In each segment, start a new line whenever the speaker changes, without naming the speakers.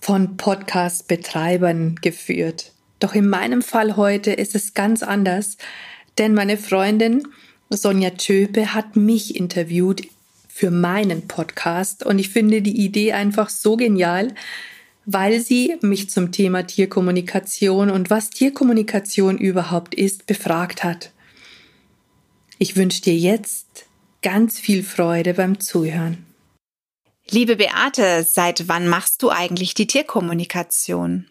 von Podcast-Betreibern geführt. Doch in meinem Fall heute ist es ganz anders, denn meine Freundin Sonja Tschöpe hat mich interviewt für meinen Podcast und ich finde die Idee einfach so genial, weil sie mich zum Thema Tierkommunikation und was Tierkommunikation überhaupt ist befragt hat. Ich wünsche dir jetzt ganz viel Freude beim Zuhören.
Liebe Beate, seit wann machst du eigentlich die Tierkommunikation?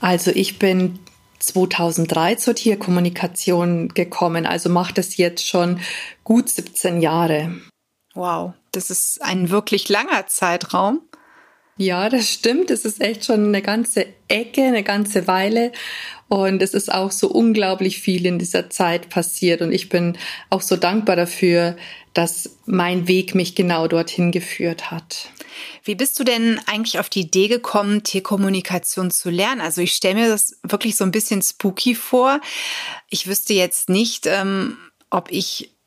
Also ich bin 2003 zur Tierkommunikation gekommen, also macht es jetzt schon gut 17 Jahre.
Wow, das ist ein wirklich langer Zeitraum.
Ja, das stimmt. Es ist echt schon eine ganze Ecke, eine ganze Weile. Und es ist auch so unglaublich viel in dieser Zeit passiert. Und ich bin auch so dankbar dafür, dass mein Weg mich genau dorthin geführt hat.
Wie bist du denn eigentlich auf die Idee gekommen, Tierkommunikation zu lernen? Also ich stelle mir das wirklich so ein bisschen spooky vor. Ich wüsste jetzt nicht, ähm, ob ich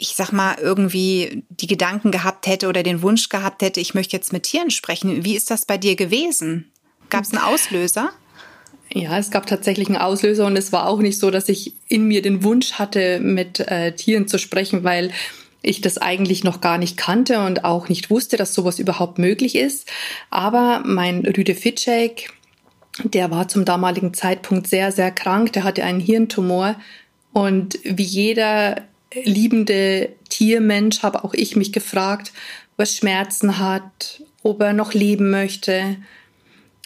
ich sag mal, irgendwie die Gedanken gehabt hätte oder den Wunsch gehabt hätte, ich möchte jetzt mit Tieren sprechen. Wie ist das bei dir gewesen? Gab es einen Auslöser?
Ja, es gab tatsächlich einen Auslöser und es war auch nicht so, dass ich in mir den Wunsch hatte, mit äh, Tieren zu sprechen, weil ich das eigentlich noch gar nicht kannte und auch nicht wusste, dass sowas überhaupt möglich ist. Aber mein Rüde Fitschek, der war zum damaligen Zeitpunkt sehr, sehr krank. Der hatte einen Hirntumor. Und wie jeder liebende Tiermensch habe auch ich mich gefragt, ob er Schmerzen hat, ob er noch leben möchte,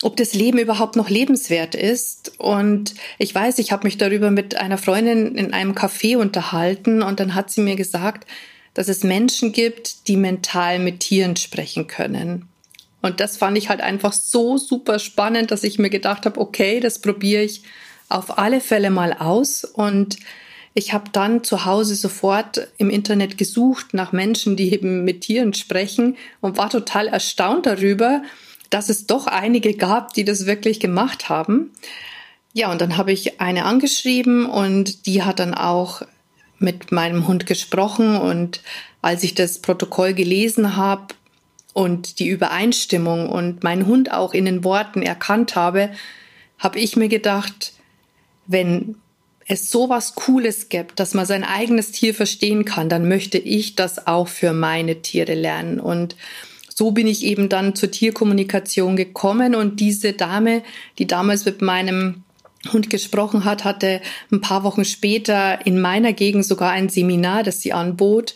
ob das Leben überhaupt noch lebenswert ist. Und ich weiß, ich habe mich darüber mit einer Freundin in einem Café unterhalten und dann hat sie mir gesagt, dass es Menschen gibt, die mental mit Tieren sprechen können. Und das fand ich halt einfach so super spannend, dass ich mir gedacht habe, okay, das probiere ich auf alle Fälle mal aus und ich habe dann zu Hause sofort im Internet gesucht nach Menschen, die eben mit Tieren sprechen und war total erstaunt darüber, dass es doch einige gab, die das wirklich gemacht haben. Ja, und dann habe ich eine angeschrieben und die hat dann auch mit meinem Hund gesprochen und als ich das Protokoll gelesen habe und die Übereinstimmung und meinen Hund auch in den Worten erkannt habe, habe ich mir gedacht, wenn es sowas Cooles gibt, dass man sein eigenes Tier verstehen kann, dann möchte ich das auch für meine Tiere lernen. Und so bin ich eben dann zur Tierkommunikation gekommen und diese Dame, die damals mit meinem Hund gesprochen hat, hatte ein paar Wochen später in meiner Gegend sogar ein Seminar, das sie anbot.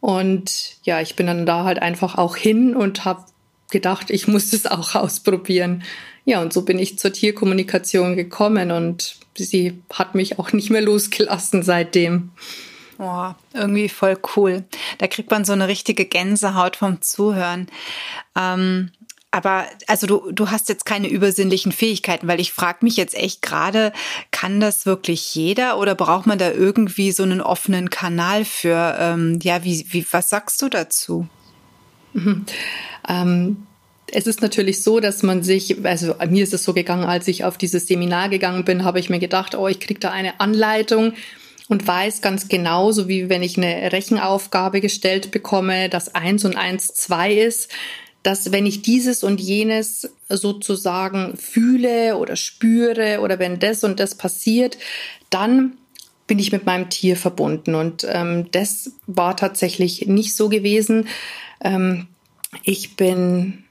Und ja, ich bin dann da halt einfach auch hin und habe gedacht, ich muss es auch ausprobieren. Ja, und so bin ich zur Tierkommunikation gekommen und sie hat mich auch nicht mehr losgelassen seitdem.
Oh, irgendwie voll cool. Da kriegt man so eine richtige Gänsehaut vom Zuhören. Ähm, aber also du, du hast jetzt keine übersinnlichen Fähigkeiten, weil ich frage mich jetzt echt gerade, kann das wirklich jeder oder braucht man da irgendwie so einen offenen Kanal für? Ähm, ja, wie, wie, was sagst du dazu?
Mhm. Ähm, es ist natürlich so, dass man sich, also mir ist es so gegangen, als ich auf dieses Seminar gegangen bin, habe ich mir gedacht, oh, ich kriege da eine Anleitung und weiß ganz genau, so wie wenn ich eine Rechenaufgabe gestellt bekomme, dass eins und eins zwei ist, dass wenn ich dieses und jenes sozusagen fühle oder spüre oder wenn das und das passiert, dann bin ich mit meinem Tier verbunden. Und ähm, das war tatsächlich nicht so gewesen. Ähm, ich bin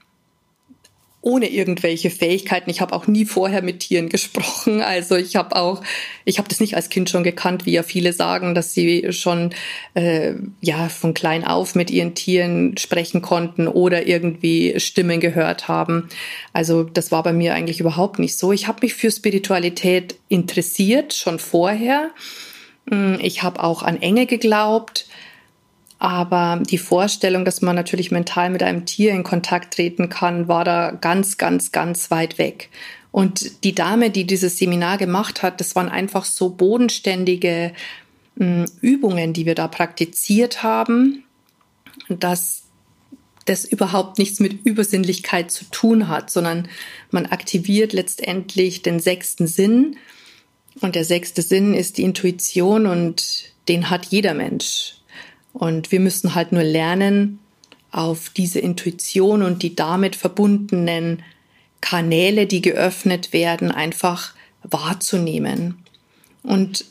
ohne irgendwelche Fähigkeiten. Ich habe auch nie vorher mit Tieren gesprochen. Also ich habe auch, ich habe das nicht als Kind schon gekannt, wie ja viele sagen, dass sie schon äh, ja von klein auf mit ihren Tieren sprechen konnten oder irgendwie Stimmen gehört haben. Also das war bei mir eigentlich überhaupt nicht so. Ich habe mich für Spiritualität interessiert schon vorher. Hm, ich habe auch an Enge geglaubt. Aber die Vorstellung, dass man natürlich mental mit einem Tier in Kontakt treten kann, war da ganz, ganz, ganz weit weg. Und die Dame, die dieses Seminar gemacht hat, das waren einfach so bodenständige hm, Übungen, die wir da praktiziert haben, dass das überhaupt nichts mit Übersinnlichkeit zu tun hat, sondern man aktiviert letztendlich den sechsten Sinn. Und der sechste Sinn ist die Intuition und den hat jeder Mensch. Und wir müssen halt nur lernen, auf diese Intuition und die damit verbundenen Kanäle, die geöffnet werden, einfach wahrzunehmen. Und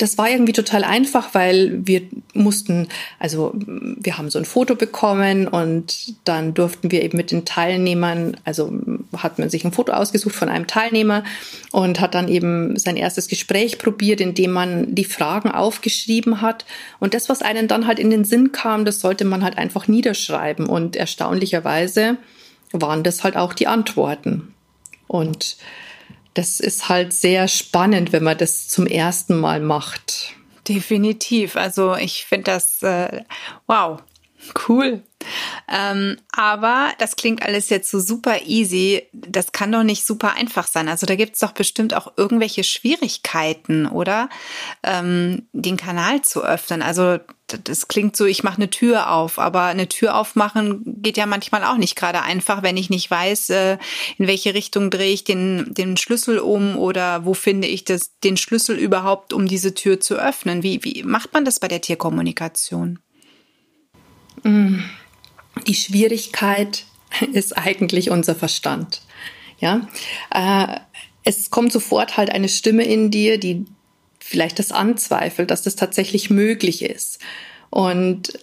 das war irgendwie total einfach, weil wir mussten, also wir haben so ein Foto bekommen und dann durften wir eben mit den Teilnehmern, also hat man sich ein Foto ausgesucht von einem Teilnehmer und hat dann eben sein erstes Gespräch probiert, indem man die Fragen aufgeschrieben hat. Und das, was einem dann halt in den Sinn kam, das sollte man halt einfach niederschreiben. Und erstaunlicherweise waren das halt auch die Antworten. Und das ist halt sehr spannend, wenn man das zum ersten Mal macht.
Definitiv. Also ich finde das, äh, wow, cool. Ähm, aber das klingt alles jetzt so super easy. Das kann doch nicht super einfach sein. Also da gibt es doch bestimmt auch irgendwelche Schwierigkeiten, oder? Ähm, den Kanal zu öffnen. Also das klingt so, ich mache eine Tür auf, aber eine Tür aufmachen geht ja manchmal auch nicht gerade einfach, wenn ich nicht weiß, äh, in welche Richtung drehe ich den, den Schlüssel um oder wo finde ich das, den Schlüssel überhaupt, um diese Tür zu öffnen. Wie, wie macht man das bei der Tierkommunikation?
Die Schwierigkeit ist eigentlich unser Verstand. Ja, äh, es kommt sofort halt eine Stimme in dir, die vielleicht das anzweifelt, dass das tatsächlich möglich ist. Und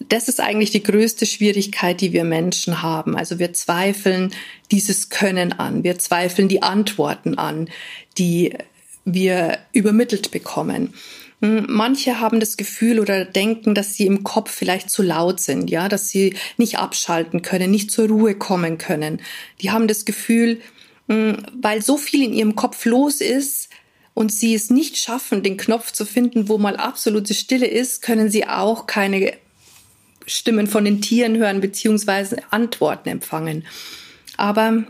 das ist eigentlich die größte Schwierigkeit, die wir Menschen haben. Also wir zweifeln dieses Können an, wir zweifeln die Antworten an, die wir übermittelt bekommen. Manche haben das Gefühl oder denken, dass sie im Kopf vielleicht zu laut sind, ja, dass sie nicht abschalten können, nicht zur Ruhe kommen können. Die haben das Gefühl, weil so viel in ihrem Kopf los ist und sie es nicht schaffen, den Knopf zu finden, wo mal absolute Stille ist, können sie auch keine Stimmen von den Tieren hören beziehungsweise Antworten empfangen. Aber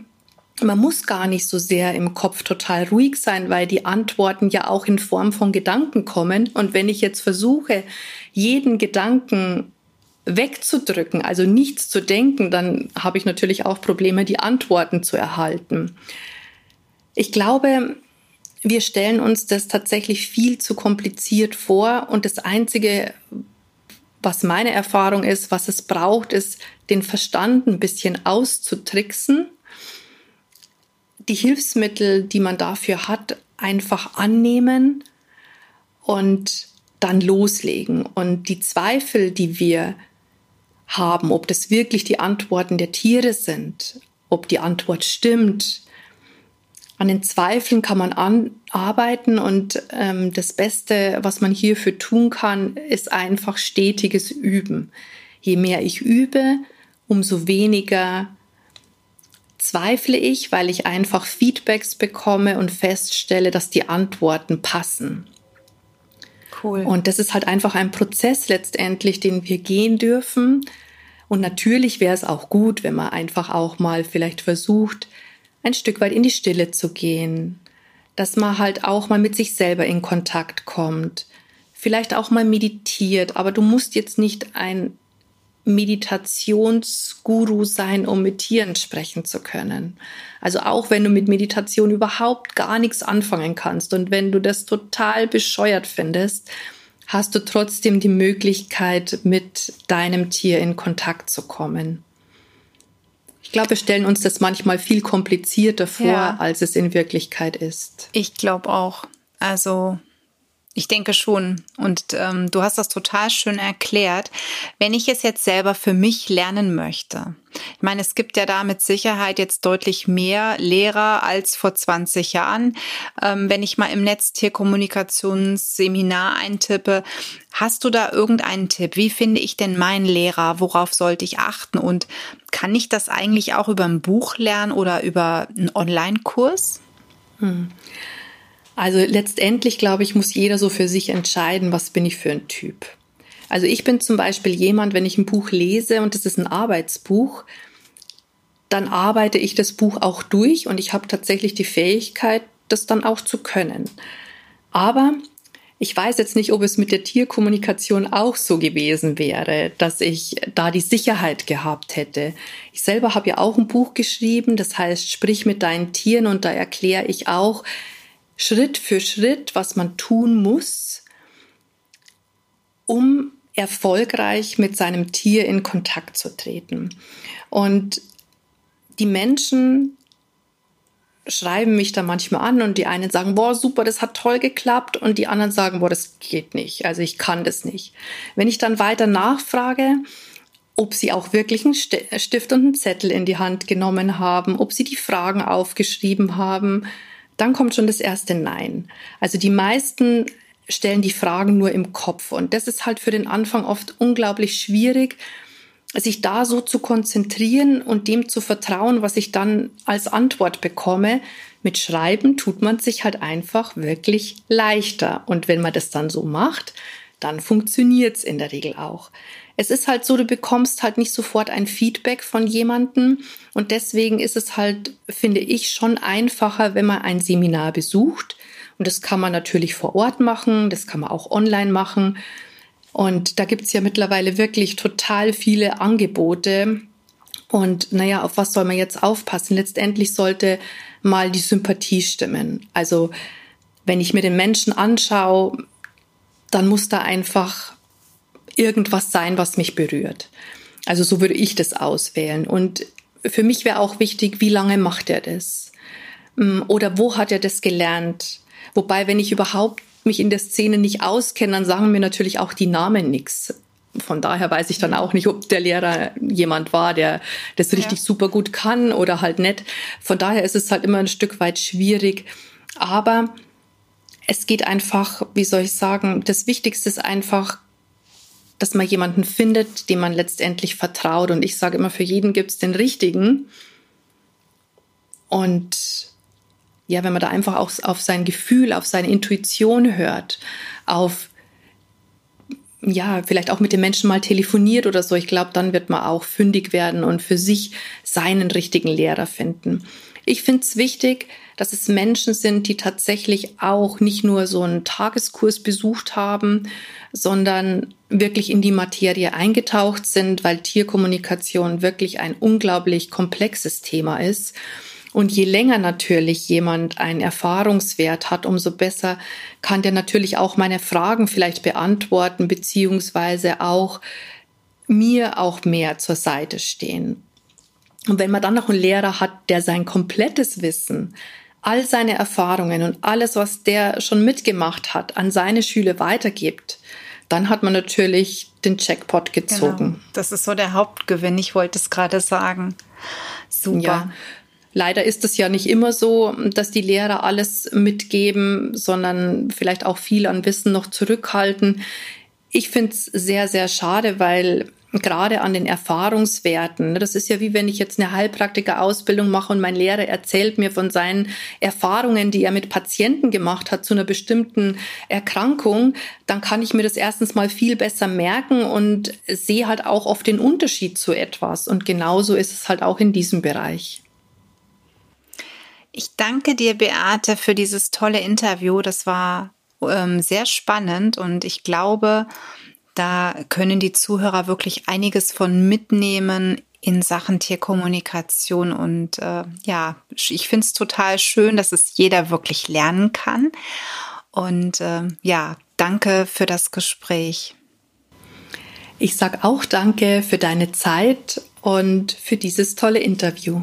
man muss gar nicht so sehr im Kopf total ruhig sein, weil die Antworten ja auch in Form von Gedanken kommen. Und wenn ich jetzt versuche, jeden Gedanken wegzudrücken, also nichts zu denken, dann habe ich natürlich auch Probleme, die Antworten zu erhalten. Ich glaube, wir stellen uns das tatsächlich viel zu kompliziert vor und das Einzige, was meine Erfahrung ist, was es braucht, ist, den Verstand ein bisschen auszutricksen die Hilfsmittel, die man dafür hat, einfach annehmen und dann loslegen. Und die Zweifel, die wir haben, ob das wirklich die Antworten der Tiere sind, ob die Antwort stimmt, an den Zweifeln kann man arbeiten und ähm, das Beste, was man hierfür tun kann, ist einfach stetiges Üben. Je mehr ich übe, umso weniger zweifle ich, weil ich einfach Feedbacks bekomme und feststelle, dass die Antworten passen. Cool. Und das ist halt einfach ein Prozess letztendlich, den wir gehen dürfen. Und natürlich wäre es auch gut, wenn man einfach auch mal vielleicht versucht, ein Stück weit in die Stille zu gehen, dass man halt auch mal mit sich selber in Kontakt kommt, vielleicht auch mal meditiert, aber du musst jetzt nicht ein Meditationsguru sein, um mit Tieren sprechen zu können. Also auch wenn du mit Meditation überhaupt gar nichts anfangen kannst und wenn du das total bescheuert findest, hast du trotzdem die Möglichkeit, mit deinem Tier in Kontakt zu kommen. Ich glaube, wir stellen uns das manchmal viel komplizierter vor, ja. als es in Wirklichkeit ist.
Ich glaube auch. Also ich denke schon. Und ähm, du hast das total schön erklärt. Wenn ich es jetzt selber für mich lernen möchte, ich meine, es gibt ja da mit Sicherheit jetzt deutlich mehr Lehrer als vor 20 Jahren. Ähm, wenn ich mal im Netz Tierkommunikationsseminar eintippe, hast du da irgendeinen Tipp? Wie finde ich denn meinen Lehrer? Worauf sollte ich achten? Und kann ich das eigentlich auch über ein Buch lernen oder über einen Online-Kurs? Hm.
Also letztendlich, glaube ich, muss jeder so für sich entscheiden, was bin ich für ein Typ. Also ich bin zum Beispiel jemand, wenn ich ein Buch lese und es ist ein Arbeitsbuch, dann arbeite ich das Buch auch durch und ich habe tatsächlich die Fähigkeit, das dann auch zu können. Aber ich weiß jetzt nicht, ob es mit der Tierkommunikation auch so gewesen wäre, dass ich da die Sicherheit gehabt hätte. Ich selber habe ja auch ein Buch geschrieben, das heißt Sprich mit deinen Tieren und da erkläre ich auch Schritt für Schritt, was man tun muss, um erfolgreich mit seinem Tier in Kontakt zu treten. Und die Menschen schreiben mich da manchmal an und die einen sagen, boah, super, das hat toll geklappt und die anderen sagen, boah, das geht nicht, also ich kann das nicht. Wenn ich dann weiter nachfrage, ob sie auch wirklich einen Stift und einen Zettel in die Hand genommen haben, ob sie die Fragen aufgeschrieben haben, dann kommt schon das erste Nein. Also die meisten stellen die Fragen nur im Kopf und das ist halt für den Anfang oft unglaublich schwierig, sich da so zu konzentrieren und dem zu vertrauen, was ich dann als Antwort bekomme. Mit Schreiben tut man sich halt einfach wirklich leichter. Und wenn man das dann so macht, dann funktioniert's in der Regel auch. Es ist halt so, du bekommst halt nicht sofort ein Feedback von jemandem und deswegen ist es halt, finde ich, schon einfacher, wenn man ein Seminar besucht. Und das kann man natürlich vor Ort machen, das kann man auch online machen. Und da gibt's ja mittlerweile wirklich total viele Angebote. Und naja, auf was soll man jetzt aufpassen? Letztendlich sollte mal die Sympathie stimmen. Also wenn ich mir den Menschen anschaue, dann muss da einfach irgendwas sein, was mich berührt. Also so würde ich das auswählen. Und für mich wäre auch wichtig, wie lange macht er das? Hm, oder wo hat er das gelernt? Wobei, wenn ich überhaupt mich in der Szene nicht auskenne, dann sagen mir natürlich auch die Namen nichts. Von daher weiß ich dann auch nicht, ob der Lehrer jemand war, der das richtig ja. super gut kann oder halt nicht. Von daher ist es halt immer ein Stück weit schwierig. Aber es geht einfach, wie soll ich sagen, das Wichtigste ist einfach, dass man jemanden findet, dem man letztendlich vertraut. Und ich sage immer, für jeden gibt es den richtigen. Und ja, wenn man da einfach auch auf sein Gefühl, auf seine Intuition hört, auf ja, vielleicht auch mit dem Menschen mal telefoniert oder so. Ich glaube, dann wird man auch fündig werden und für sich seinen richtigen Lehrer finden. Ich finde es wichtig, dass es Menschen sind, die tatsächlich auch nicht nur so einen Tageskurs besucht haben, sondern wirklich in die Materie eingetaucht sind, weil Tierkommunikation wirklich ein unglaublich komplexes Thema ist. Und je länger natürlich jemand einen Erfahrungswert hat, umso besser kann der natürlich auch meine Fragen vielleicht beantworten, beziehungsweise auch mir auch mehr zur Seite stehen. Und wenn man dann noch einen Lehrer hat, der sein komplettes Wissen, all seine Erfahrungen und alles, was der schon mitgemacht hat, an seine Schüler weitergibt, dann hat man natürlich den Jackpot gezogen. Genau.
Das ist so der Hauptgewinn. Ich wollte es gerade sagen. Super.
Ja. Leider ist es ja nicht immer so, dass die Lehrer alles mitgeben, sondern vielleicht auch viel an Wissen noch zurückhalten. Ich finde es sehr, sehr schade, weil gerade an den Erfahrungswerten. Das ist ja wie wenn ich jetzt eine Heilpraktiker-Ausbildung mache und mein Lehrer erzählt mir von seinen Erfahrungen, die er mit Patienten gemacht hat zu einer bestimmten Erkrankung, dann kann ich mir das erstens mal viel besser merken und sehe halt auch oft den Unterschied zu etwas. Und genauso ist es halt auch in diesem Bereich.
Ich danke dir, Beate, für dieses tolle Interview. Das war ähm, sehr spannend und ich glaube, da können die Zuhörer wirklich einiges von mitnehmen in Sachen Tierkommunikation. Und äh, ja, ich finde es total schön, dass es jeder wirklich lernen kann. Und äh, ja, danke für das Gespräch.
Ich sage auch danke für deine Zeit und für dieses tolle Interview.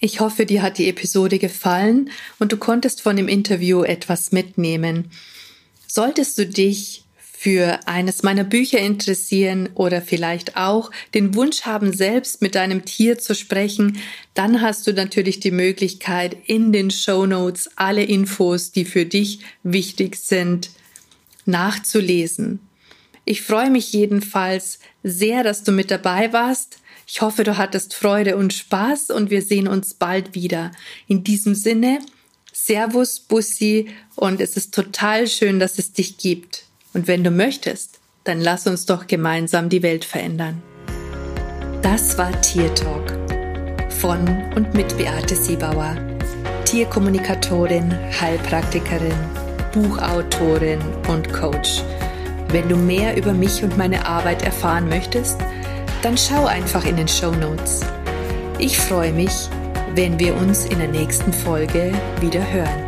Ich hoffe, dir hat die Episode gefallen und du konntest von dem Interview etwas mitnehmen. Solltest du dich für eines meiner Bücher interessieren oder vielleicht auch den Wunsch haben, selbst mit deinem Tier zu sprechen, dann hast du natürlich die Möglichkeit, in den Show Notes alle Infos, die für dich wichtig sind, nachzulesen. Ich freue mich jedenfalls sehr, dass du mit dabei warst. Ich hoffe, du hattest Freude und Spaß und wir sehen uns bald wieder. In diesem Sinne, Servus, Bussi und es ist total schön, dass es dich gibt. Und wenn du möchtest, dann lass uns doch gemeinsam die Welt verändern. Das war Tier Talk von und mit Beate Siebauer, Tierkommunikatorin, Heilpraktikerin, Buchautorin und Coach. Wenn du mehr über mich und meine Arbeit erfahren möchtest, dann schau einfach in den Show Notes. Ich freue mich, wenn wir uns in der nächsten Folge wieder hören.